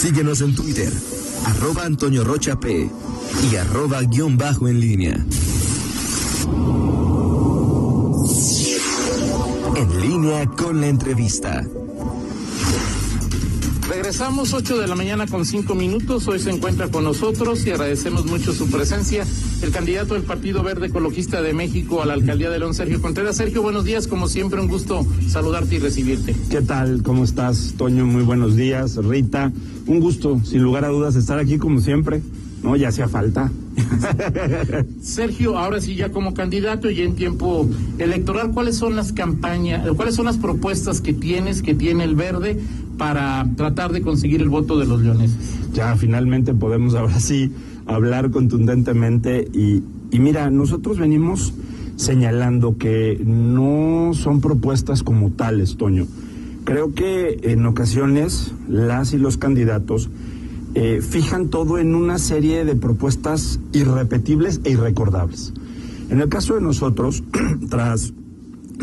Síguenos en Twitter, arroba Antonio Rocha P y arroba guion bajo en línea. En línea con la entrevista. Regresamos 8 de la mañana con 5 minutos. Hoy se encuentra con nosotros y agradecemos mucho su presencia el candidato del Partido Verde Ecologista de México a la alcaldía de León, Sergio Contreras. Sergio, buenos días. Como siempre, un gusto saludarte y recibirte. ¿Qué tal? ¿Cómo estás, Toño? Muy buenos días. Rita, un gusto, sin lugar a dudas, estar aquí como siempre. No, ya hacía falta. Sergio, ahora sí ya como candidato y en tiempo electoral, ¿cuáles son las campañas, cuáles son las propuestas que tienes, que tiene el Verde para tratar de conseguir el voto de los leoneses? Ya finalmente podemos ahora sí hablar contundentemente y, mira, nosotros venimos señalando que no son propuestas como tales, Toño. Creo que en ocasiones las y los candidatos eh, fijan todo en una serie de propuestas irrepetibles e irrecordables. En el caso de nosotros, tras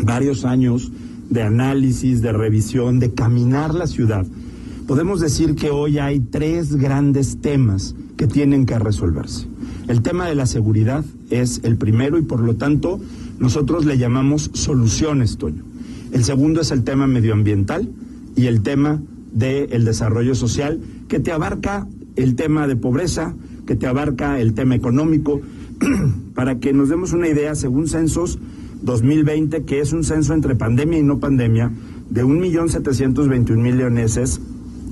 varios años de análisis, de revisión, de caminar la ciudad, podemos decir que hoy hay tres grandes temas que tienen que resolverse. El tema de la seguridad es el primero y por lo tanto nosotros le llamamos soluciones, Toño. El segundo es el tema medioambiental y el tema del desarrollo social, que te abarca el tema de pobreza, que te abarca el tema económico, para que nos demos una idea, según Censos 2020, que es un censo entre pandemia y no pandemia, de 1.721.000 leoneses,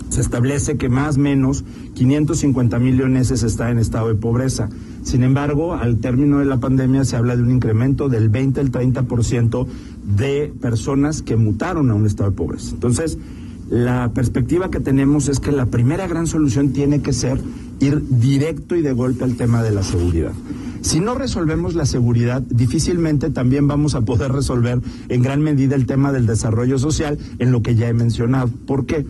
se establece que más o menos 550 mil leoneses están en estado de pobreza. Sin embargo, al término de la pandemia se habla de un incremento del 20 al 30% de personas que mutaron a un estado de pobreza. Entonces, la perspectiva que tenemos es que la primera gran solución tiene que ser ir directo y de golpe al tema de la seguridad. Si no resolvemos la seguridad, difícilmente también vamos a poder resolver en gran medida el tema del desarrollo social en lo que ya he mencionado. ¿Por qué?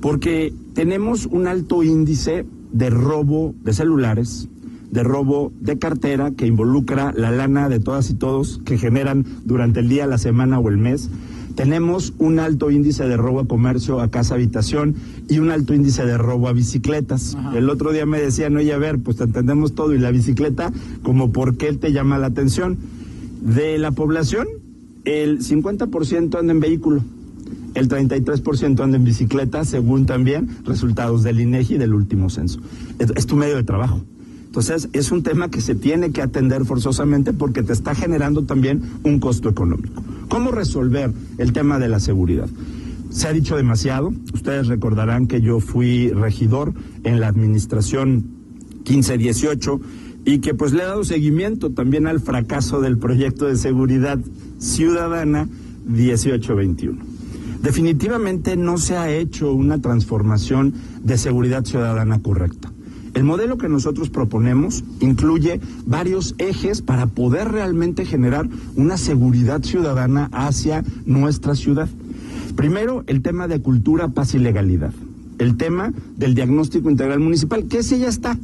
Porque tenemos un alto índice de robo de celulares, de robo de cartera que involucra la lana de todas y todos que generan durante el día, la semana o el mes tenemos un alto índice de robo a comercio, a casa habitación y un alto índice de robo a bicicletas. El otro día me decían, oye, a ver, pues te entendemos todo y la bicicleta, como por qué te llama la atención. De la población, el 50% anda en vehículo, el 33% anda en bicicleta, según también resultados del INEGI del último censo. es tu medio de trabajo. Entonces, es un tema que se tiene que atender forzosamente porque te está generando también un costo económico. ¿Cómo resolver el tema de la seguridad? Se ha dicho demasiado. Ustedes recordarán que yo fui regidor en la administración 1518 y que pues le he dado seguimiento también al fracaso del proyecto de seguridad ciudadana 1821. Definitivamente no se ha hecho una transformación de seguridad ciudadana correcta. El modelo que nosotros proponemos incluye varios ejes para poder realmente generar una seguridad ciudadana hacia nuestra ciudad. Primero, el tema de cultura, paz y legalidad. El tema del diagnóstico integral municipal, que ese ya está.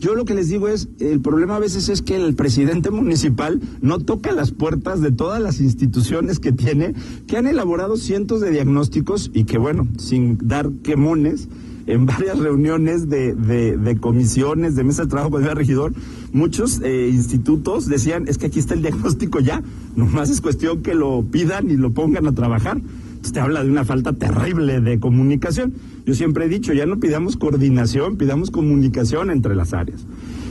Yo lo que les digo es, el problema a veces es que el presidente municipal no toca las puertas de todas las instituciones que tiene, que han elaborado cientos de diagnósticos y que, bueno, sin dar quemones, en varias reuniones de, de, comisiones, de mesa de trabajo con el regidor, muchos eh, institutos decían, es que aquí está el diagnóstico ya, nomás es cuestión que lo pidan y lo pongan a trabajar. Usted habla de una falta terrible de comunicación. Yo siempre he dicho, ya no pidamos coordinación, pidamos comunicación entre las áreas.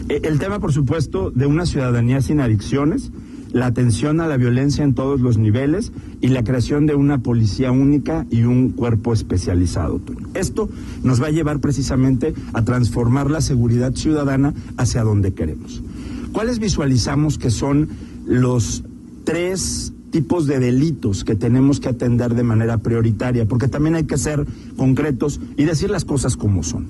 Eh, el tema, por supuesto, de una ciudadanía sin adicciones, la atención a la violencia en todos los niveles y la creación de una policía única y un cuerpo especializado. Esto nos va a llevar precisamente a transformar la seguridad ciudadana hacia donde queremos. ¿Cuáles visualizamos que son los tres tipos de delitos que tenemos que atender de manera prioritaria? Porque también hay que ser concretos y decir las cosas como son.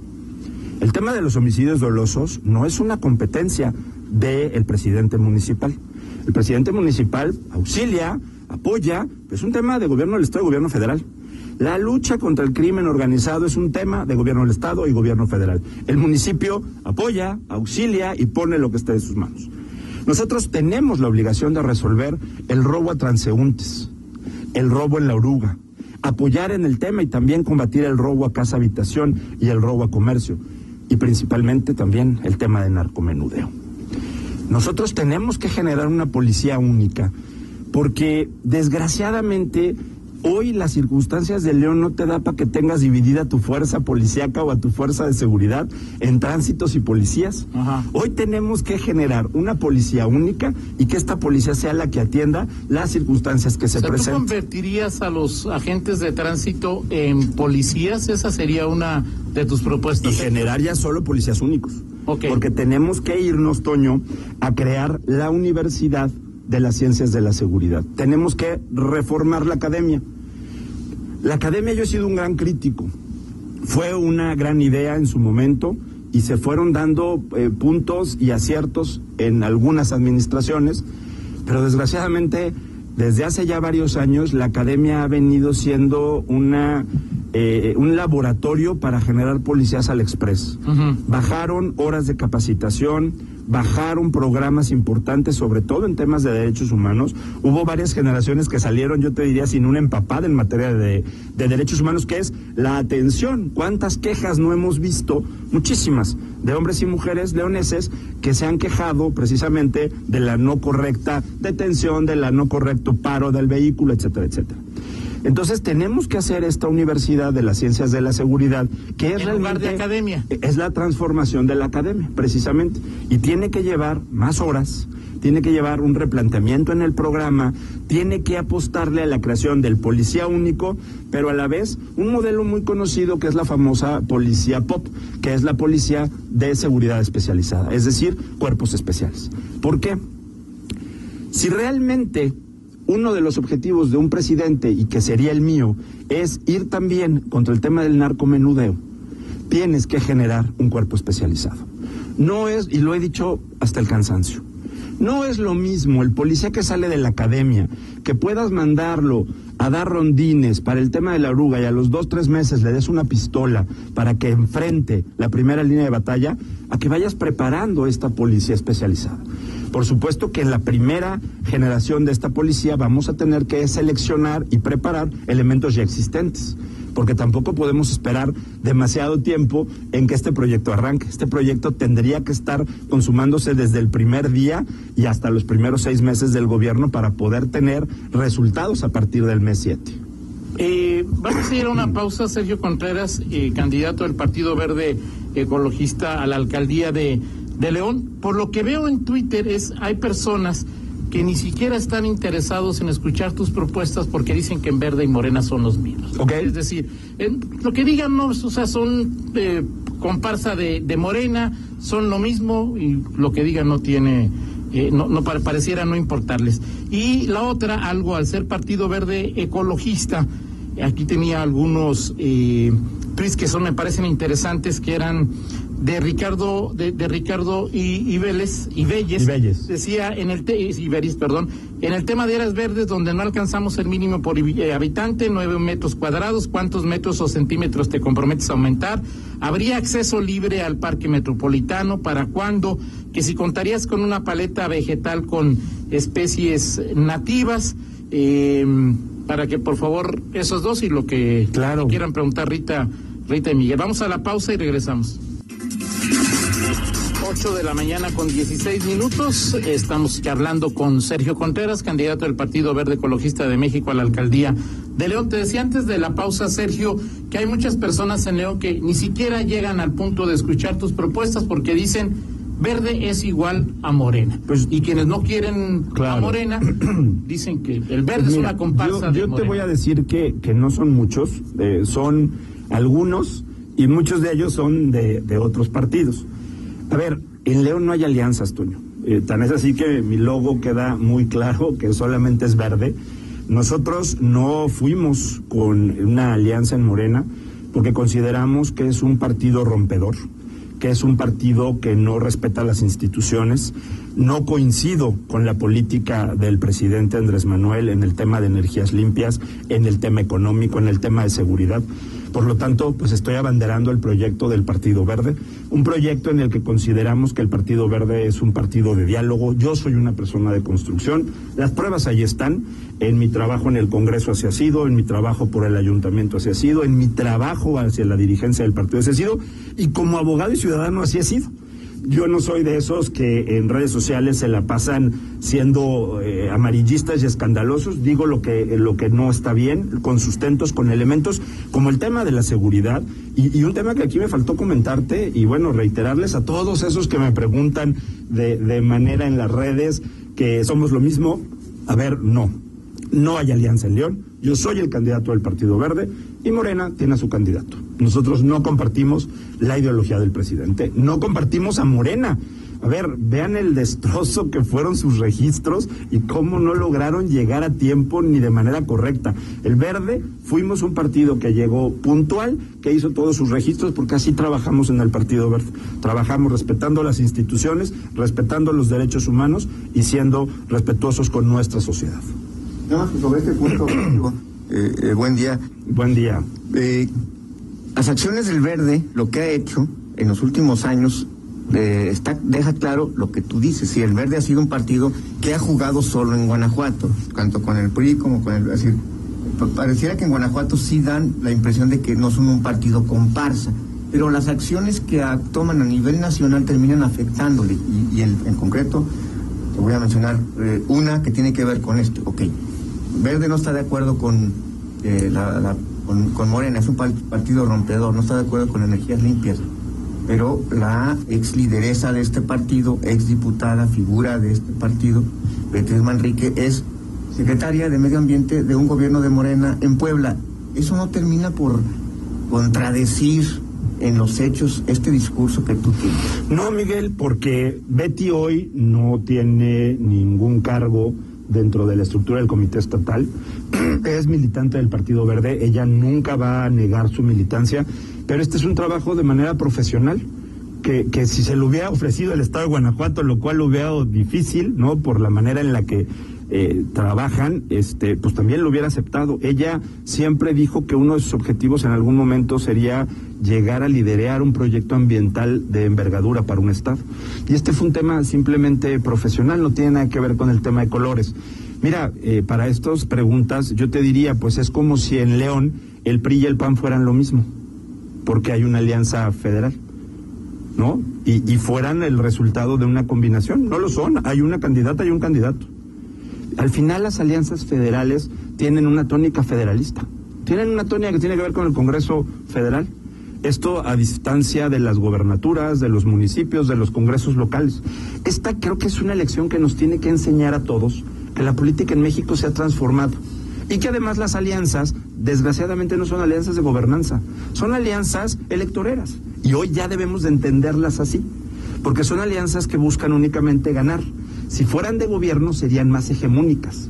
El tema de los homicidios dolosos no es una competencia del presidente municipal. El presidente municipal auxilia, apoya, es un tema de gobierno del Estado y gobierno federal. La lucha contra el crimen organizado es un tema de gobierno del Estado y gobierno federal. El municipio apoya, auxilia y pone lo que esté en sus manos. Nosotros tenemos la obligación de resolver el robo a transeúntes, el robo en la oruga, apoyar en el tema y también combatir el robo a casa habitación y el robo a comercio y principalmente también el tema de narcomenudeo. Nosotros tenemos que generar una policía única porque desgraciadamente Hoy las circunstancias de León no te da para que tengas dividida tu fuerza policíaca o a tu fuerza de seguridad en tránsitos y policías. Hoy tenemos que generar una policía única y que esta policía sea la que atienda las circunstancias que se presentan. ¿Tú convertirías a los agentes de tránsito en policías? Esa sería una de tus propuestas. Y generar ya solo policías únicos. Porque tenemos que irnos, Toño, a crear la universidad de las ciencias de la seguridad. Tenemos que reformar la academia. La academia yo he sido un gran crítico. Fue una gran idea en su momento y se fueron dando eh, puntos y aciertos en algunas administraciones, pero desgraciadamente desde hace ya varios años la academia ha venido siendo una eh, un laboratorio para generar policías al express. Bajaron horas de capacitación, bajaron programas importantes, sobre todo en temas de derechos humanos. Hubo varias generaciones que salieron, yo te diría, sin una empapada en materia de, derechos humanos, que es la atención. ¿Cuántas quejas no hemos visto? Muchísimas, de hombres y mujeres leoneses que se han quejado precisamente de la no correcta detención, de la no correcto paro del vehículo, etcétera, etcétera. Entonces tenemos que hacer esta universidad de las ciencias de la seguridad, que es realmente de academia. es la transformación de la academia, precisamente, y tiene que llevar más horas, tiene que llevar un replanteamiento en el programa, tiene que apostarle a la creación del policía único, pero a la vez un modelo muy conocido que es la famosa policía POP, que es la policía de seguridad especializada, es decir, cuerpos especiales. ¿Por qué? Si realmente uno de los objetivos de un presidente, y que sería el mío, es ir también contra el tema del narcomenudeo, tienes que generar un cuerpo especializado. No es, y lo he dicho hasta el cansancio, no es lo mismo el policía que sale de la academia, que puedas mandarlo a dar rondines para el tema de la oruga y a los dos, tres meses le des una pistola para que enfrente la primera línea de batalla, a que vayas preparando esta policía especializada. Por supuesto que en la primera generación de esta policía vamos a tener que seleccionar y preparar elementos ya existentes, porque tampoco podemos esperar demasiado tiempo en que este proyecto arranque. Este proyecto tendría que estar consumándose desde el primer día y hasta los primeros seis meses del gobierno para poder tener resultados a partir del mes 7. Eh, vamos a ir a una pausa, Sergio Contreras, eh, candidato del Partido Verde Ecologista a la alcaldía de de León, por lo que veo en Twitter es hay personas que ni siquiera están interesados en escuchar tus propuestas porque dicen que en verde y morena son los mismos. Es decir, lo que digan no, o sea, son eh, comparsa de, morena, son lo mismo y lo que digan no tiene, eh, no, no pareciera no importarles. Y la otra, algo al ser Partido Verde Ecologista, aquí tenía algunos eh, tweets que son, me parecen interesantes, que eran de Ricardo de, Ricardo y, Vélez y Belles, decía en el y perdón en el tema de áreas verdes donde no alcanzamos el mínimo por eh, habitante nueve metros cuadrados cuántos metros o centímetros te comprometes a aumentar habría acceso libre al parque metropolitano para cuándo que si contarías con una paleta vegetal con especies nativas eh, para que por favor esos dos y lo que claro. quieran preguntar Rita Rita y Miguel. Vamos a la pausa y regresamos 8 de la mañana con 16 minutos. Estamos charlando con Sergio Contreras, candidato del Partido Verde Ecologista de México a la alcaldía de León. Te decía antes de la pausa, Sergio, que hay muchas personas en León que ni siquiera llegan al punto de escuchar tus propuestas porque dicen verde es igual a morena. Pues, y quienes no quieren a morena dicen que el verde es una comparsa. Yo, yo te voy a decir que, que no son muchos, eh, son algunos y muchos de ellos son de, de otros partidos. A ver, en León no hay alianzas, Toño. Eh, tan es así que mi logo queda muy claro que solamente es verde. Nosotros no fuimos con una alianza en Morena porque consideramos que es un partido rompedor, que es un partido que no respeta las instituciones. No coincido con la política del presidente Andrés Manuel en el tema de energías limpias, en el tema económico, en el tema de seguridad. Por lo tanto, pues estoy abanderando el proyecto del Partido Verde, un proyecto en el que consideramos que el Partido Verde es un partido de diálogo. Yo soy una persona de construcción. Las pruebas ahí están. En mi trabajo en el Congreso así ha sido, en mi trabajo por el Ayuntamiento así ha sido, en mi trabajo hacia la dirigencia del partido así ha sido, y como abogado y ciudadano así ha sido. Yo no soy de esos que en redes sociales se la pasan siendo eh, amarillistas y escandalosos. Digo lo que, lo que no está bien, con sustentos, con elementos, como el tema de la seguridad. Y, y un tema que aquí me faltó comentarte y bueno, reiterarles a todos esos que me preguntan de, de manera en las redes que somos lo mismo. A ver, no. No hay alianza en León. Yo soy el candidato del Partido Verde y Morena tiene a su candidato. Nosotros no compartimos la ideología del presidente, no compartimos a Morena. A ver, vean el destrozo que fueron sus registros y cómo no lograron llegar a tiempo ni de manera correcta. El verde fuimos un partido que llegó puntual, que hizo todos sus registros, porque así trabajamos en el Partido Verde. Trabajamos respetando las instituciones, respetando los derechos humanos y siendo respetuosos con nuestra sociedad. No, sobre este punto, eh, eh, buen día. Buen día. Eh, las acciones del Verde, lo que ha hecho en los últimos años, eh, está, deja claro lo que tú dices. Si el Verde ha sido un partido que ha jugado solo en Guanajuato, tanto con el PRI como con el. Es decir, pareciera que en Guanajuato sí dan la impresión de que no son un partido comparsa, pero las acciones que toman a nivel nacional terminan afectándole. Y, y en, en, concreto, te voy a mencionar eh, una que tiene que ver con esto. Ok, Verde no está de acuerdo con eh, con, Morena, es un partido rompedor, no está de acuerdo con energías limpias. Pero la ex lideresa de este partido, ex diputada, figura de este partido, Beatriz Manrique, es secretaria de Medio Ambiente de un gobierno de Morena en Puebla. Eso no termina por contradecir en los hechos este discurso que tú tienes. No, Miguel, porque Betty hoy no tiene ningún cargo dentro de la estructura del comité estatal. es militante del Partido Verde, ella nunca va a negar su militancia, pero este es un trabajo de manera profesional. Que, que si se lo hubiera ofrecido el Estado de Guanajuato, lo cual lo hubiera difícil, ¿no? Por la manera en la que eh, trabajan, este, pues también lo hubiera aceptado. Ella siempre dijo que uno de sus objetivos en algún momento sería llegar a liderar un proyecto ambiental de envergadura para un Estado. Y este fue un tema simplemente profesional, no tiene nada que ver con el tema de colores. Mira, eh, para estas preguntas yo te diría, pues es como si en León el PRI y el PAN fueran lo mismo, porque hay una alianza federal. ¿No? Y, y fueran el resultado de una combinación. No lo son. Hay una candidata y un candidato. Al final las alianzas federales tienen una tónica federalista. Tienen una tónica que tiene que ver con el Congreso Federal. Esto a distancia de las gobernaturas, de los municipios, de los congresos locales. Esta creo que es una elección que nos tiene que enseñar a todos que la política en México se ha transformado y que además las alianzas, desgraciadamente, no son alianzas de gobernanza, son alianzas electoreras. Y hoy ya debemos de entenderlas así, porque son alianzas que buscan únicamente ganar. Si fueran de gobierno serían más hegemónicas.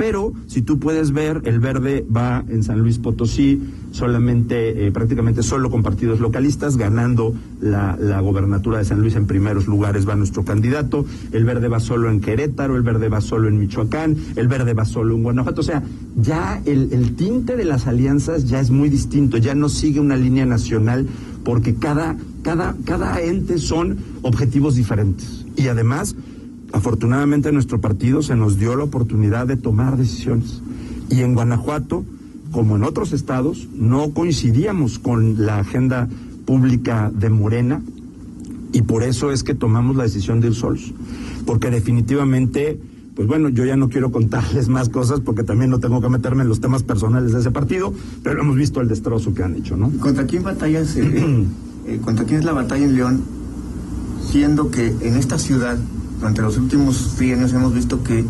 Pero si tú puedes ver, el verde va en San Luis Potosí solamente, eh, prácticamente solo con partidos localistas, ganando la, gobernatura de San Luis en primeros lugares va nuestro candidato, el verde va solo en Querétaro, el verde va solo en Michoacán, el verde va solo en Guanajuato. O sea, ya el, el tinte de las alianzas ya es muy distinto, ya no sigue una línea nacional porque cada, cada, cada ente son objetivos diferentes. Y además, afortunadamente nuestro partido se nos dio la oportunidad de tomar decisiones. Y en Guanajuato, como en otros estados, no coincidíamos con la agenda pública de Morena y por eso es que tomamos la decisión de ir solos. Porque definitivamente, pues bueno, yo ya no quiero contarles más cosas porque también no tengo que meterme en los temas personales de ese partido, pero hemos visto el destrozo que han hecho, ¿no? ¿Contra quién batallas? Eh, eh, ¿Contra quién es la batalla en León? Siendo que en esta ciudad durante los últimos años hemos visto que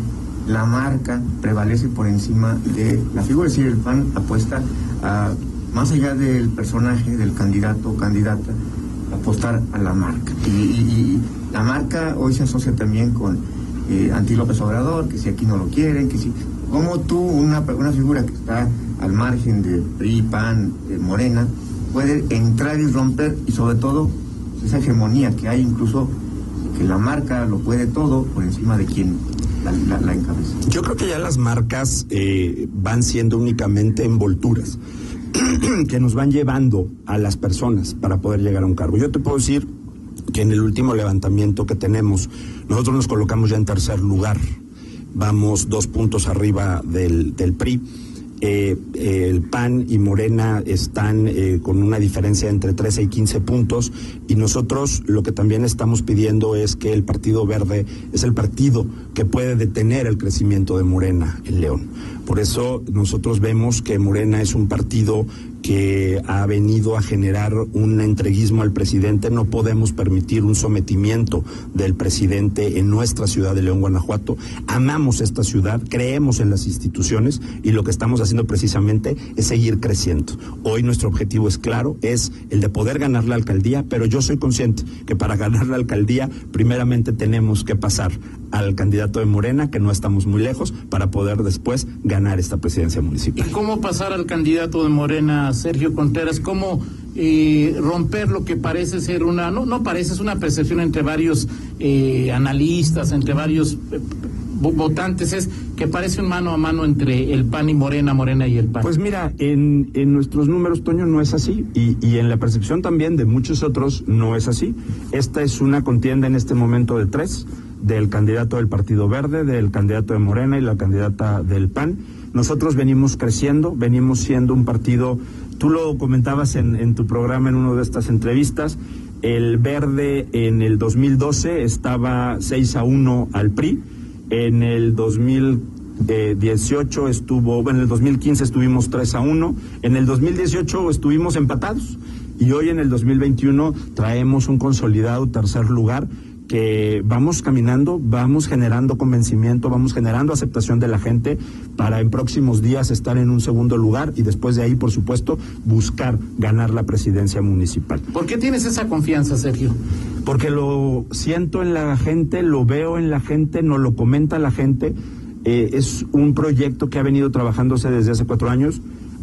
la marca prevalece por encima de la figura, es decir, el PAN apuesta a, más allá del personaje, del candidato o candidata, apostar a la marca. Y, y, y la marca hoy se asocia también con eh, Anti López Obrador, que si aquí no lo quieren, que si... Como tú, una, una figura que está al margen de PRI, PAN, Morena, puede entrar y romper, y sobre todo esa hegemonía que hay incluso que la marca lo puede todo por encima de quien la, la, la encabeza. Yo creo que ya las marcas eh, van siendo únicamente envolturas. que nos van llevando a las personas para poder llegar a un cargo. Yo te puedo decir que en el último levantamiento que tenemos, nosotros nos colocamos ya en tercer lugar, vamos dos puntos arriba del, PRI eh, el PAN y Morena están eh, con una diferencia entre 13 y 15 puntos. Y nosotros lo que también estamos pidiendo es que el Partido Verde es el partido que puede detener el crecimiento de Morena en León. Por eso nosotros vemos que Morena es un partido que ha venido a generar un entreguismo al presidente. No podemos permitir un sometimiento del presidente en nuestra ciudad de León, Guanajuato. Amamos esta ciudad, creemos en las instituciones y lo que estamos haciendo precisamente es seguir creciendo. Hoy nuestro objetivo es claro, es el de poder ganar la alcaldía, pero yo soy consciente que para ganar la alcaldía primeramente tenemos que pasar al candidato de Morena, que no estamos muy lejos, para poder después ganar esta presidencia municipal. ¿Y cómo pasar al candidato de Morena, Sergio Contreras? ¿Cómo eh, romper lo que parece ser una, no, no parece, es una percepción entre varios eh, analistas, entre varios eh, votantes, es que parece un mano a mano entre el PAN y Morena, Morena y el PAN? Pues mira, en, en nuestros números, Toño, no es así. Y, y, en la percepción también de muchos otros no es así. Esta es una contienda en este momento de tres del candidato del Partido Verde, del candidato de Morena y la candidata del PAN. Nosotros venimos creciendo, venimos siendo un partido, tú lo comentabas en, en tu programa en una de estas entrevistas, el Verde en el 2012 estaba 6 a 1 al PRI, en el 2018 estuvo, en el 2015 estuvimos 3 a 1, en el 2018 estuvimos empatados y hoy en el 2021 traemos un consolidado tercer lugar que vamos caminando, vamos generando convencimiento, vamos generando aceptación de la gente para en próximos días estar en un segundo lugar y después de ahí, por supuesto, buscar ganar la presidencia municipal. ¿Por qué tienes esa confianza, Sergio? Porque lo siento en la gente, lo veo en la gente, nos lo comenta la gente. Eh, es un proyecto que ha venido trabajándose desde hace cuatro años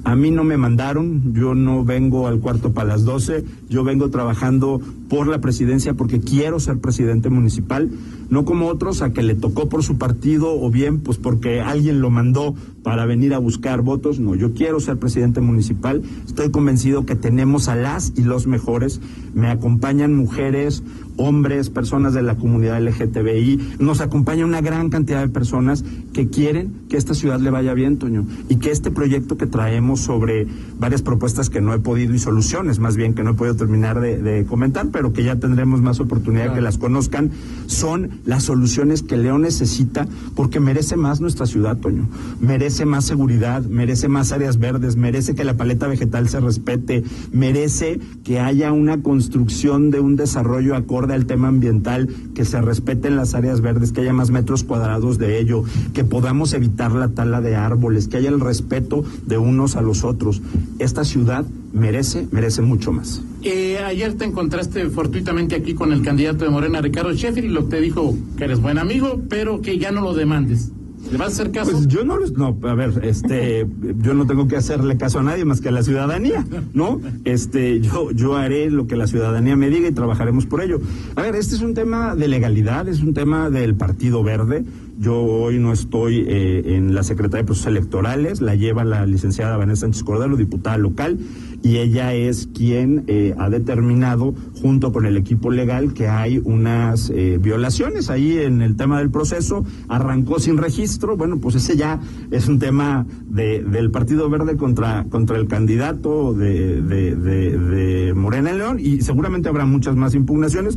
a mí no me mandaron, yo no vengo al cuarto para las doce, yo vengo trabajando por la presidencia porque quiero ser presidente municipal, no como otros a que le tocó por su partido o bien pues porque alguien lo mandó para venir a buscar votos, no, yo quiero ser presidente municipal, estoy convencido que tenemos a las y los mejores, me acompañan mujeres, hombres, personas de la comunidad LGTBI, nos acompaña una gran cantidad de personas que quieren que esta ciudad le vaya bien, Toño, y que este proyecto que traemos sobre varias propuestas que no he podido y soluciones, más bien que no he podido terminar de, de comentar, pero que ya tendremos más oportunidad claro. que las conozcan, son las soluciones que León necesita porque merece más nuestra ciudad, Toño, merece más seguridad, merece más áreas verdes, merece que la paleta vegetal se respete, merece que haya una construcción de un desarrollo acorde al tema ambiental, que se respeten las áreas verdes, que haya más metros cuadrados de ello, que podamos evitar la tala de árboles, que haya el respeto de unos a los otros. Esta ciudad merece, merece mucho más. Eh, ayer te encontraste fortuitamente aquí con el candidato de Morena, Ricardo Sheffield, y lo que te dijo que eres buen amigo, pero que ya no lo demandes. ¿Le vas a hacer caso? Pues yo no, no, a ver, este, yo no tengo que hacerle caso a nadie más que a la ciudadanía, ¿no? Este, yo, yo haré lo que la ciudadanía me diga y trabajaremos por ello. A ver, este es un tema de legalidad, es un tema del Partido Verde. Yo hoy no estoy eh, en la Secretaría de Procesos Electorales, la lleva la licenciada Vanessa Sánchez Cordero, diputada local, y ella es quien eh, ha determinado, junto con el equipo legal, que hay unas eh, violaciones ahí en el tema del proceso. Arrancó sin registro, bueno, pues ese ya es un tema de, del Partido Verde contra, contra el candidato de, de, Morena en León, y seguramente habrá muchas más impugnaciones.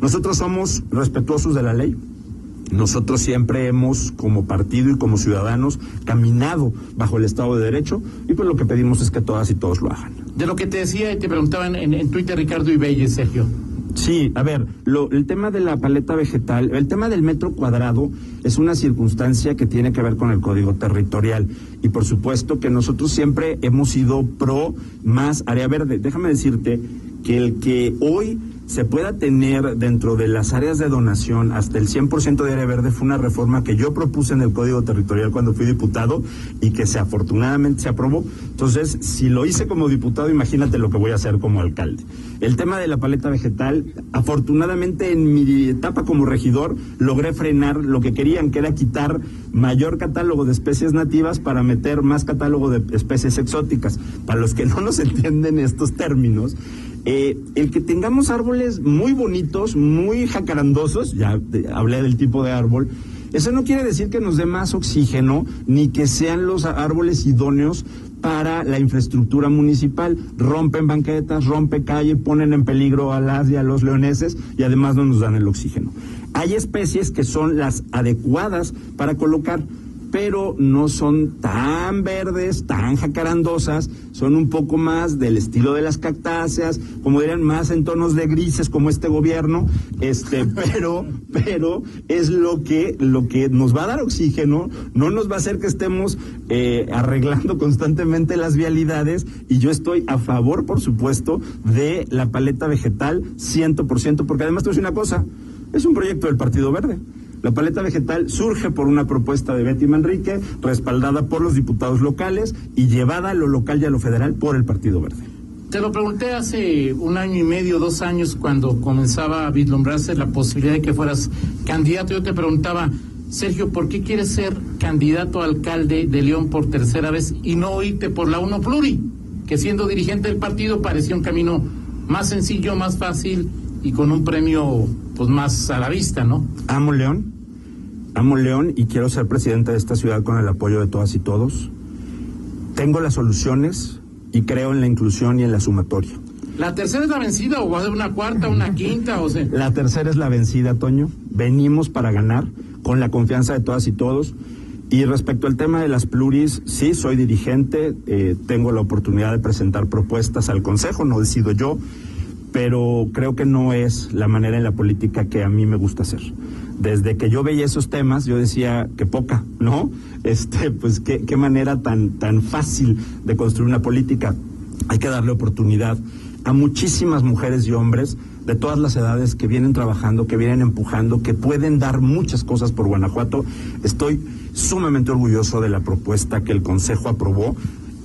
Nosotros somos respetuosos de la ley. Nosotros siempre hemos, como partido y como ciudadanos, caminado bajo el Estado de Derecho y pues lo que pedimos es que todas y todos lo hagan. De lo que te decía y te preguntaban en, en Twitter Ricardo Ibelles, Sergio. Sí, a ver, lo, el tema de la paleta vegetal, el tema del metro cuadrado es una circunstancia que tiene que ver con el código territorial y por supuesto que nosotros siempre hemos sido pro más área verde. Déjame decirte que el que hoy se pueda tener dentro de las áreas de donación hasta el 100% de área verde fue una reforma que yo propuse en el Código Territorial cuando fui diputado y que se afortunadamente se aprobó. Entonces, si lo hice como diputado, imagínate lo que voy a hacer como alcalde. El tema de la paleta vegetal, afortunadamente en mi etapa como regidor logré frenar lo que querían, que era quitar mayor catálogo de especies nativas para meter más catálogo de especies exóticas. Para los que no nos entienden estos términos, eh, el que tengamos árboles muy bonitos, muy jacarandosos, ya hablé del tipo de árbol, eso no quiere decir que nos dé más oxígeno ni que sean los árboles idóneos para la infraestructura municipal. Rompen banquetas, rompen calle, ponen en peligro a las y a los leoneses y además no nos dan el oxígeno. Hay especies que son las adecuadas para colocar pero no son tan verdes, tan jacarandosas, son un poco más del estilo de las cactáceas, como dirían, más en tonos de grises como este gobierno, este, pero, pero es lo que, lo que nos va a dar oxígeno, no nos va a hacer que estemos eh, arreglando constantemente las vialidades, y yo estoy a favor, por supuesto, de la paleta vegetal 100%, porque además te voy a decir una cosa, es un proyecto del Partido Verde. La paleta vegetal surge por una propuesta de Betty Manrique, respaldada por los diputados locales y llevada a lo local y a lo federal por el Partido Verde. Te lo pregunté hace un año y medio, dos años, cuando comenzaba a vislumbrarse la posibilidad de que fueras candidato. Yo te preguntaba, Sergio, ¿por qué quieres ser candidato a alcalde de León por tercera vez y no irte por la Uno Pluri? Que siendo dirigente del partido parecía un camino más sencillo, más fácil y con un premio pues más a la vista, ¿no? Amo León, Amo León y quiero ser presidente de esta ciudad con el apoyo de todas y todos. Tengo las soluciones y creo en la inclusión y en la sumatoria. ¿La tercera es la vencida o va a ser una cuarta, una quinta? O sea? La tercera es la vencida, Toño. Venimos para ganar con la confianza de todas y todos. Y respecto al tema de las pluris, sí, soy dirigente, eh, tengo la oportunidad de presentar propuestas al Consejo, no decido yo, pero creo que no es la manera en la política que a mí me gusta hacer desde que yo veía esos temas, yo decía que poca, ¿no? Este, pues qué, qué manera tan, tan fácil de construir una política. Hay que darle oportunidad a muchísimas mujeres y hombres de todas las edades que vienen trabajando, que vienen empujando, que pueden dar muchas cosas por Guanajuato. Estoy sumamente orgulloso de la propuesta que el Consejo aprobó.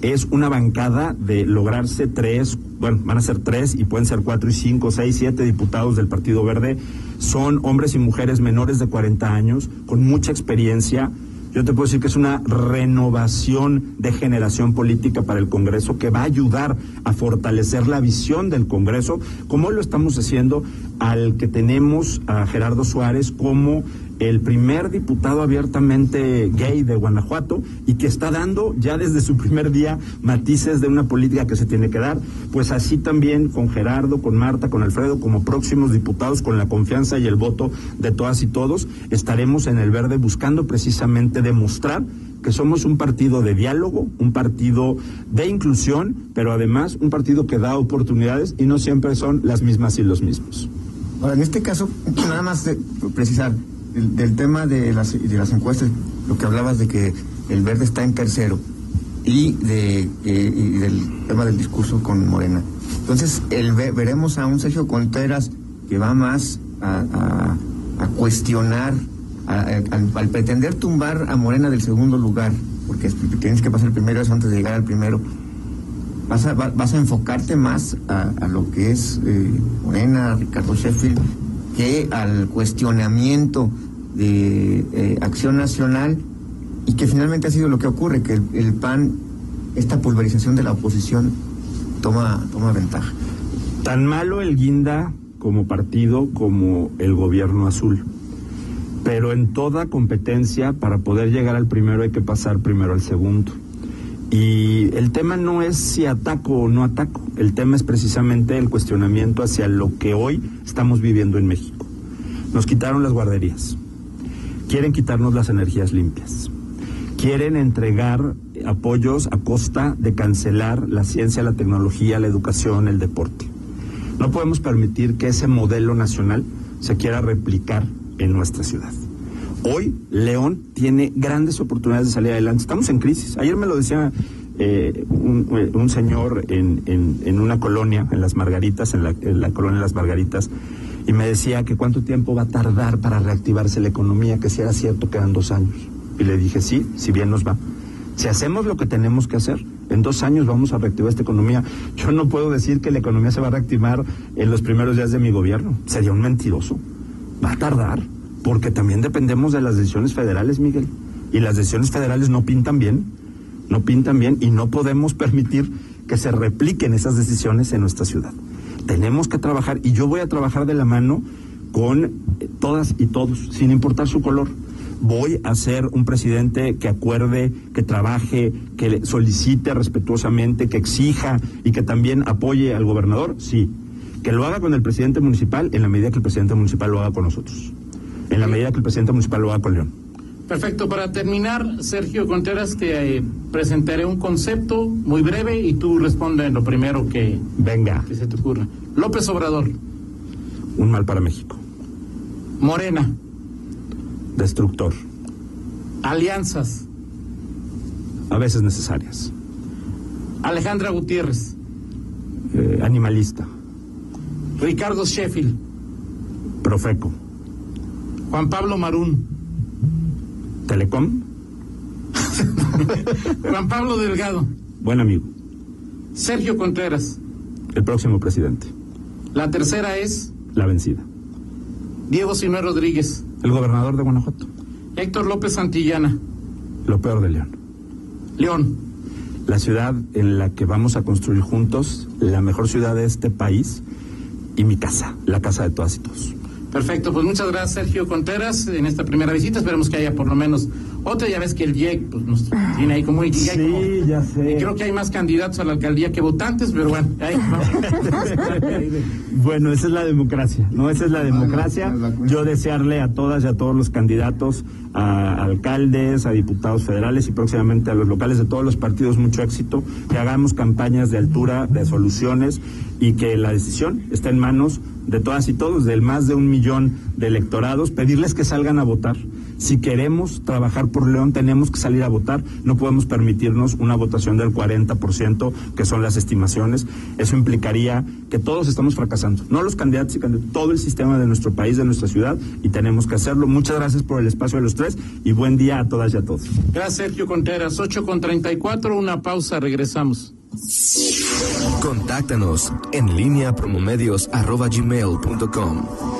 Es una bancada de lograrse tres, bueno, van a ser tres y pueden ser cuatro y cinco, seis, siete diputados del Partido Verde son hombres y mujeres menores de 40 años, con mucha experiencia. Yo te puedo decir que es una renovación de generación política para el Congreso que va a ayudar a fortalecer la visión del Congreso, como lo estamos haciendo al que tenemos a Gerardo Suárez como el primer diputado abiertamente gay de Guanajuato y que está dando ya desde su primer día matices de una política que se tiene que dar, pues así también con Gerardo, con Marta, con Alfredo, como próximos diputados, con la confianza y el voto de todas y todos, estaremos en el verde buscando precisamente demostrar que somos un partido de diálogo, un partido de inclusión, pero además un partido que da oportunidades y no siempre son las mismas y los mismos. Ahora, en este caso, nada más precisar, del, tema de las, de las encuestas, lo que hablabas de que el verde está en tercero y, de, eh, y del tema del discurso con Morena. Entonces, el, veremos a un Sergio Contreras que va más a, a, cuestionar, al, pretender tumbar a Morena del segundo lugar, porque tienes que pasar primero eso antes de llegar al primero. Vas a, vas a enfocarte más a, lo que es eh, Morena, Ricardo Sheffield, que al cuestionamiento de eh, Acción Nacional y que finalmente ha sido lo que ocurre, que el, PAN, esta pulverización de la oposición, toma, toma ventaja. Tan malo el guinda como partido como el gobierno azul. Pero en toda competencia, para poder llegar al primero hay que pasar primero al segundo. Y el tema no es si ataco o no ataco, el tema es precisamente el cuestionamiento hacia lo que hoy estamos viviendo en México. Nos quitaron las guarderías, quieren quitarnos las energías limpias, quieren entregar apoyos a costa de cancelar la ciencia, la tecnología, la educación, el deporte. No podemos permitir que ese modelo nacional se quiera replicar en nuestra ciudad. Hoy León tiene grandes oportunidades de salir adelante. Estamos en crisis. Ayer me lo decía eh, un, señor en, en, una colonia, en Las Margaritas, en la, en la colonia Las Margaritas, y me decía que cuánto tiempo va a tardar para reactivarse la economía, que si era cierto que eran dos años. Y le dije, sí, si bien nos va. Si hacemos lo que tenemos que hacer, en dos años vamos a reactivar esta economía. Yo no puedo decir que la economía se va a reactivar en los primeros días de mi gobierno. Sería un mentiroso. Va a tardar, porque también dependemos de las decisiones federales, Miguel. Y las decisiones federales no pintan bien, no pintan bien y no podemos permitir que se repliquen esas decisiones en nuestra ciudad. Tenemos que trabajar y yo voy a trabajar de la mano con todas y todos, sin importar su color. Voy a ser un presidente que acuerde, que trabaje, que solicite respetuosamente, que exija y que también apoye al gobernador, sí. Que lo haga con el presidente municipal en la medida que el presidente municipal lo haga con nosotros. En la medida que el presidente municipal lo haga con León. Perfecto. Para terminar, Sergio Contreras, te eh, presentaré un concepto muy breve y tú responde en lo primero que, Venga. que se te ocurra. López Obrador. Un mal para México. Morena. Destructor. Alianzas. A veces necesarias. Alejandra Gutiérrez. Eh, animalista. Ricardo Sheffield. Profeco. Juan Pablo Marún. Telecom. Juan Pablo Delgado. Buen amigo. Sergio Contreras. El próximo presidente. La tercera es. La vencida. Diego Sinué Rodríguez. El gobernador de Guanajuato. Héctor López Santillana. Lo peor de León. León. La ciudad en la que vamos a construir juntos la mejor ciudad de este país y mi casa, la casa de todas y todos. Perfecto, pues muchas gracias Sergio Conteras en esta primera visita. Esperemos que haya por lo menos otra. Ya ves que el IEC pues, nos tiene ahí como... Sí, ya sé. Y creo que hay más candidatos a la alcaldía que votantes, pero bueno. Ahí, bueno, esa es la democracia, ¿no? Esa es la democracia. Yo desearle a todas y a todos los candidatos, a alcaldes, a diputados federales y próximamente a los locales de todos los partidos mucho éxito, que hagamos campañas de altura, de soluciones y que la decisión esté en manos de todas y todos, del más de un millón de electorados, pedirles que salgan a votar. Si queremos trabajar por León, tenemos que salir a votar. No podemos permitirnos una votación del 40%, que son las estimaciones. Eso implicaría que todos estamos fracasando. No los candidatos y candidatos, todo el sistema de nuestro país, de nuestra ciudad, y tenemos que hacerlo. Muchas gracias por el espacio de los tres y buen día a todas y a todos. Gracias, Sergio Contreras. 8 con 34, una pausa, regresamos. Contáctanos en línea promomedios.com.